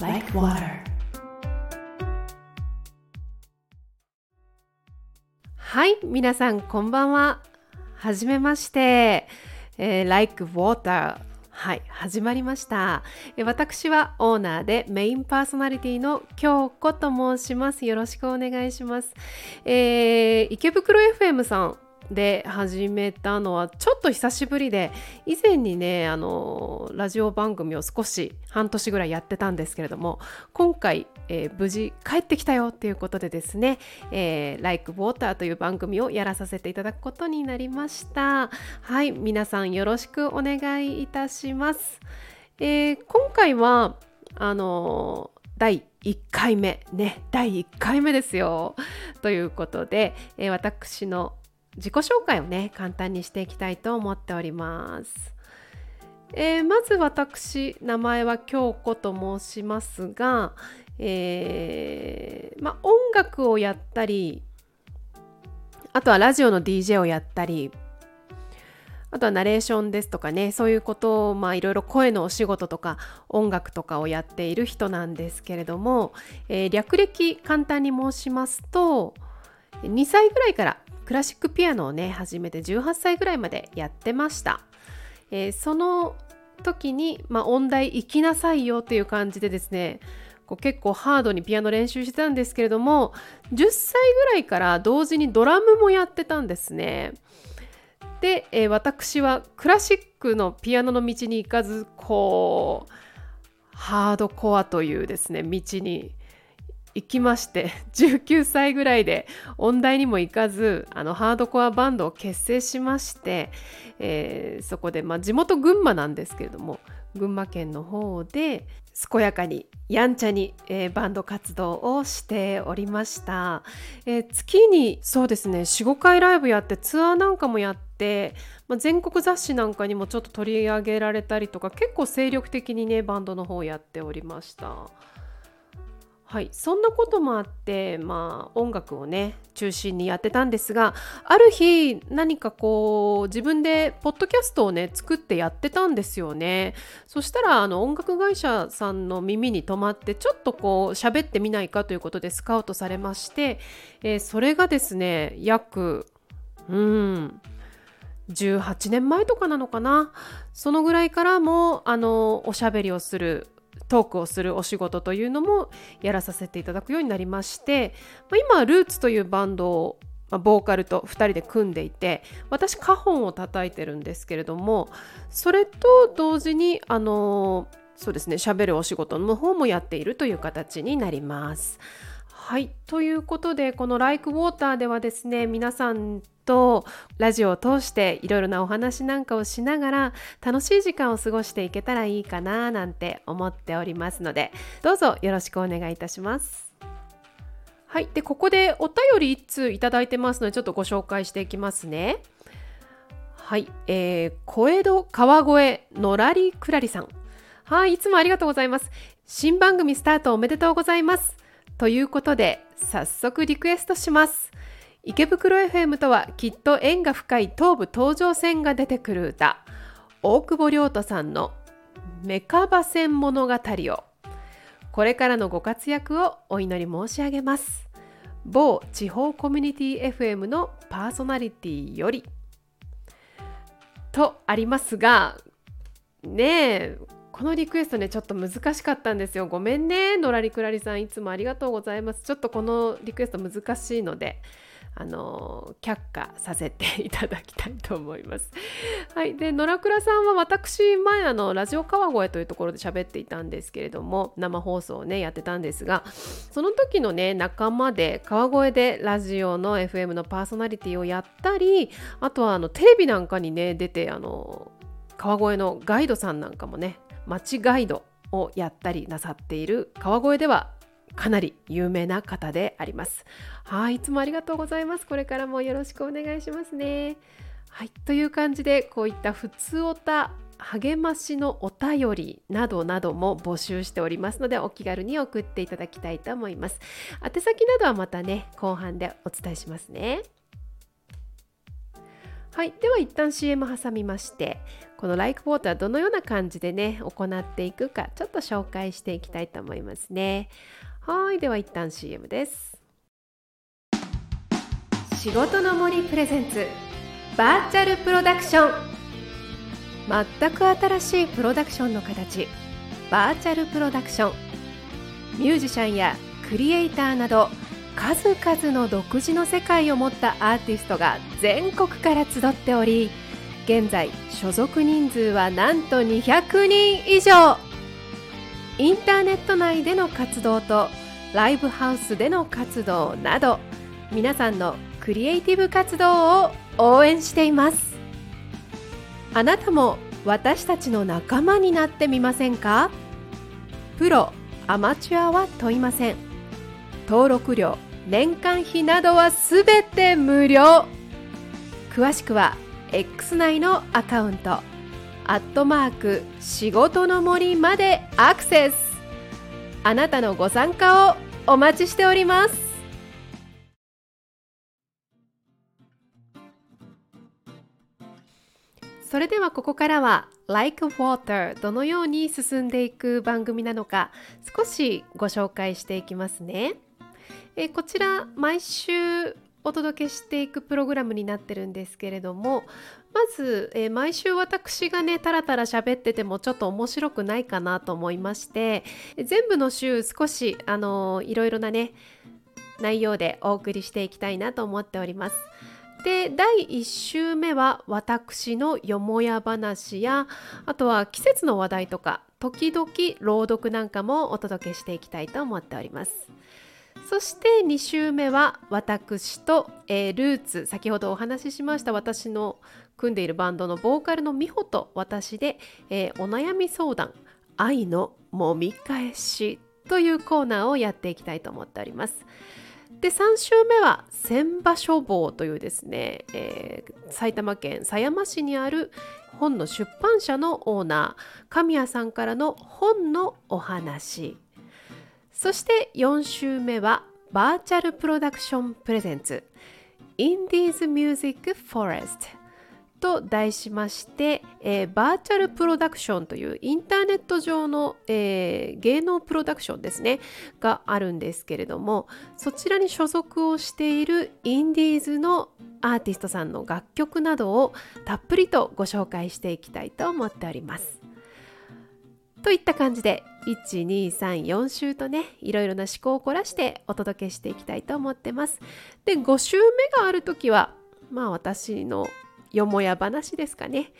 like water. はい皆さんこんばんは。はじめまして、えー、Like Water はい始まりました。私はオーナーでメインパーソナリティの京子と申します。よろしくお願いします、えー、池袋 FM さんで始めたのはちょっと久しぶりで以前にねあのラジオ番組を少し半年ぐらいやってたんですけれども今回、えー、無事帰ってきたよっていうことでですね「えー、Like Water」という番組をやらさせていただくことになりました。はい皆さんよろしくお願いいたします、えー、今回はあの第1回目ね第1回目ですよ。ということで、えー、私の自己紹介をね簡単にしていきたいと思っております。えー、まず私名前は京子と申しますが、えー、ま、音楽をやったりあとはラジオの DJ をやったりあとはナレーションですとかねそういうことをまあいろいろ声のお仕事とか音楽とかをやっている人なんですけれども、えー、略歴簡単に申しますと2歳ぐらいからクラシックピアノをね始めて18歳ぐらいまでやってました、えー、その時に、まあ、音大行きなさいよっていう感じでですねこう結構ハードにピアノ練習してたんですけれども10歳ぐらいから同時にドラムもやってたんですね。で、えー、私はクラシックのピアノの道に行かずこうハードコアというですね道に行きまして 19歳ぐらいで音大にも行かずあのハードコアバンドを結成しまして、えー、そこで、まあ、地元群馬なんですけれども群馬県の方で健やかにやんちゃに、えー、バンド活動をしておりました、えー、月にそうですね45回ライブやってツアーなんかもやって、まあ、全国雑誌なんかにもちょっと取り上げられたりとか結構精力的にねバンドの方やっておりました。はい、そんなこともあって、まあ、音楽をね中心にやってたんですがある日何かこう自分でポッドキャストをね作ってやってたんですよね。そしたらあの音楽会社さんの耳に留まってちょっとこう喋ってみないかということでスカウトされまして、えー、それがですね約うん18年前とかなのかな。そのぐらいからもあのおしゃべりをするトークをするお仕事というのもやらさせていただくようになりまして、まあ、今ルーツというバンドをまボーカルと2人で組んでいて私カホンを叩いてるんですけれどもそれと同時にあのそうですね喋るお仕事の方もやっているという形になります。はいということでこの「Like Water」ではですね皆さんとラジオを通していろいろなお話なんかをしながら楽しい時間を過ごしていけたらいいかななんて思っておりますのでどうぞよろしくお願いいたします。はい、でここでお便り1通いただいてますのでちょっとご紹介していきますね。はい、えー、小江戸川越のらりくらりさん。はい、いつもありがとうございます。新番組スタートおめでとうございます。ということで早速リクエストします。池袋 FM とはきっと縁が深い東武東上線が出てくる歌。大久保亮太さんの「メカバ線物語」を。これからのご活躍をお祈り申し上げます。某地方コミュニティ FM のパーソナリティより。とありますがねえこのリクエストねちょっと難しかったんですよごめんねのらりくらりさんいつもありがとうございますちょっとこのリクエスト難しいのであの却下させていただきたいと思います。はい、で野良倉さんは私前あのラジオ川越というところで喋っていたんですけれども生放送をねやってたんですがその時のね仲間で川越でラジオの FM のパーソナリティをやったりあとはあのテレビなんかにね出てあの川越のガイドさんなんかもね街ガイドをやったりなさっている川越ではかなり有名な方であります。はい、いつもありがとうございます。これからもよろしくお願いしますね。はい、という感じでこういったふつおた励ましのお便りなどなども募集しておりますのでお気軽に送っていただきたいと思います。宛先などはまたね後半でお伝えしますね。はい、では一旦 CM 挟みましてこの Like Water どのような感じでね行っていくかちょっと紹介していきたいと思いますね。はいでは一旦 CM です。仕事の森プレゼンツバーチャルプロダクション。全く新しいプロダクションの形バーチャルプロダクション。ミュージシャンやクリエイターなど数々の独自の世界を持ったアーティストが全国から集っており現在所属人数はなんと200人以上。インターネット内での活動とライブハウスでの活動など皆さんのクリエイティブ活動を応援しています。あなたも私たちの仲間になってみませんか？プロアマチュアは問いません。登録料年間費などはすべて無料。詳しくは X 内のアカウント。アットマーク仕事の森までアクセス。あなたのご参加をお待ちしております。それではここからは Like Water どのように進んでいく番組なのか少しご紹介していきますね。えこちら毎週お届けしていくプログラムになってるんですけれどもまず、え毎週私がねタラタラ喋っててもちょっと面白くないかなと思いまして全部の週少しあのいろいろなね内容でお送りしていきたいなと思っております。で第1週目は私のよもや話やあとは季節の話題とか時々朗読なんかもお届けしていきたいと思っておりますそして2週目は私と、えー、ルーツ。先ほどお話ししました私の組んでいるバンドのボーカルの美穂と私で、えー、お悩み相談。愛のもみ返しというコーナーをやっていきたいと思っております。で3週目は千場書房というですね、えー、埼玉県狭山市にある本の出版社のオーナー神谷さんからの本のお話。そして4週目はバーチャルプロダクション presents インディーズミュージックフォレストと題しまして、えー、バーチャルプロダクションというインターネット上の、えー、芸能プロダクションですねがあるんですけれどもそちらに所属をしているインディーズのアーティストさんの楽曲などをたっぷりとご紹介していきたいと思っております。といった感じで1234週とねいろいろな思考を凝らしてお届けしていきたいと思ってます。で5週目がある時はまあ私のよもや話ですかね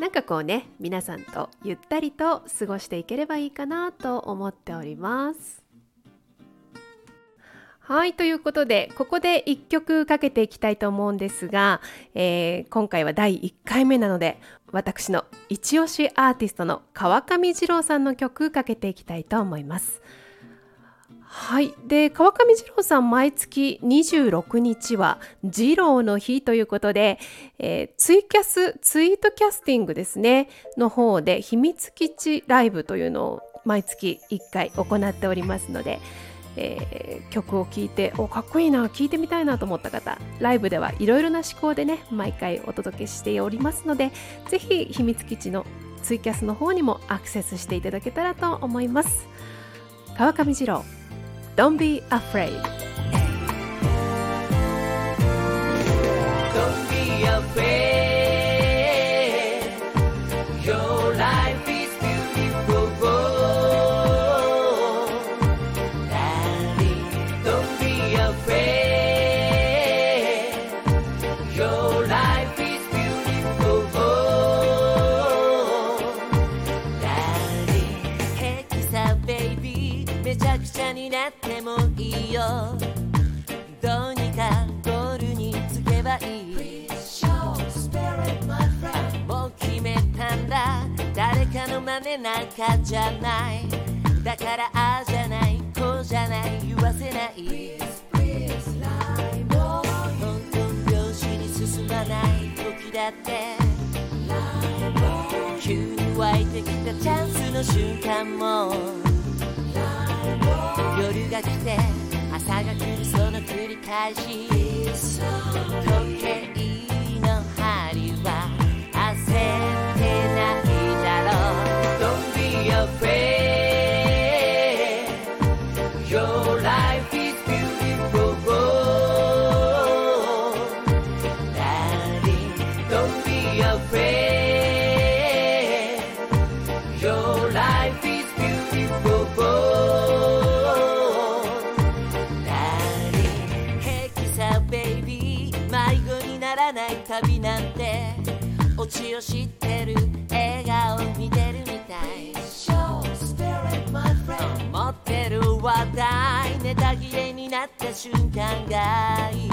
なんかこうね皆さんとゆったりと過ごしていければいいかなと思っておりますはいということでここで1曲かけていきたいと思うんですが、えー、今回は第1回目なので私の一押しアーティストの川上二郎さんの曲かけていきたいと思います。はい。で、川上二郎さん、毎月26日は二郎の日ということで、えー、ツイキャス、ツイートキャスティングですね、の方で秘密基地ライブというのを毎月1回行っておりますので、えー、曲を聴いておかっこいいな聴いてみたいなと思った方ライブではいろいろな思考でね毎回お届けしておりますのでぜひ秘密基地のツイキャスの方にもアクセスしていただけたらと思います川上二郎 Don't be afraid. になってもいいよ。どうにかゴールにつけばいい？もう決めたんだ。誰かの真似なんかじゃない。だからああじゃない。こうじゃない。言わせない。トントン拍子に進まない。時だって。急に湧いてきたチャンスの瞬間も。来て朝が来るその繰り返し時計の針は焦ってないだろう Don't be afraid Your life is beautiful. Darling, don't be afraid. Your life is オチを知ってる笑顔見てるみたい。持ってる話題ネタ切れになった瞬間がいい。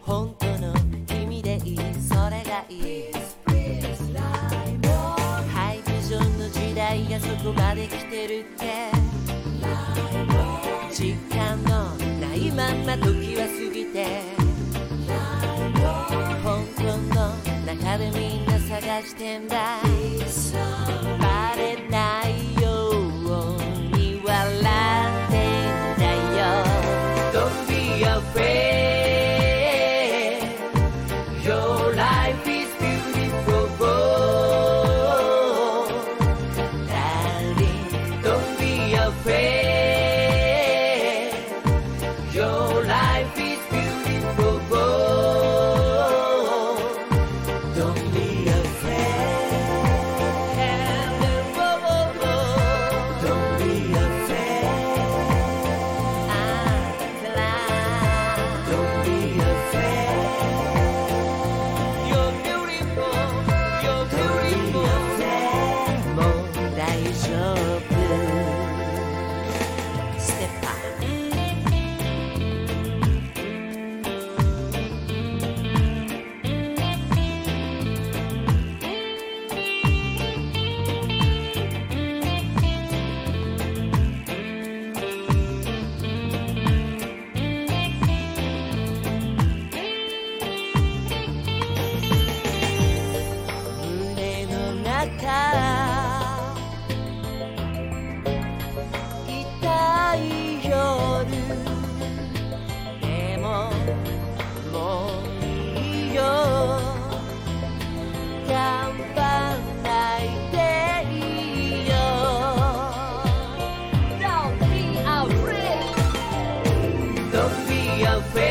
本当の君でいいそれがいい。ハイビジョンの時代がそこまで来てるって。時間のないまんま時は過ぎて。香港の中でみんな探してんう大 selfish.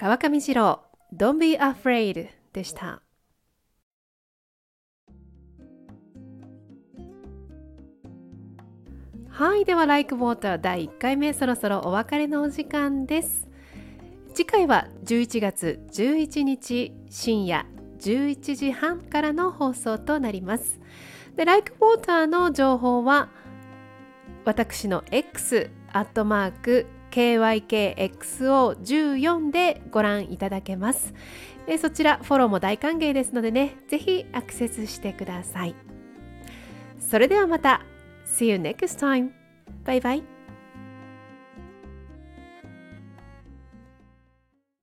川上二郎 Don't be afraid でした。はいでは Like Water 第1回目そろそろお別れのお時間です。次回は11月11日深夜11時半からの放送となります。で Like Water の情報は私の X アットマーク KYKXO14 でご覧いただけますえそちらフォローも大歓迎ですのでねぜひアクセスしてくださいそれではまた See you next time. Bye bye.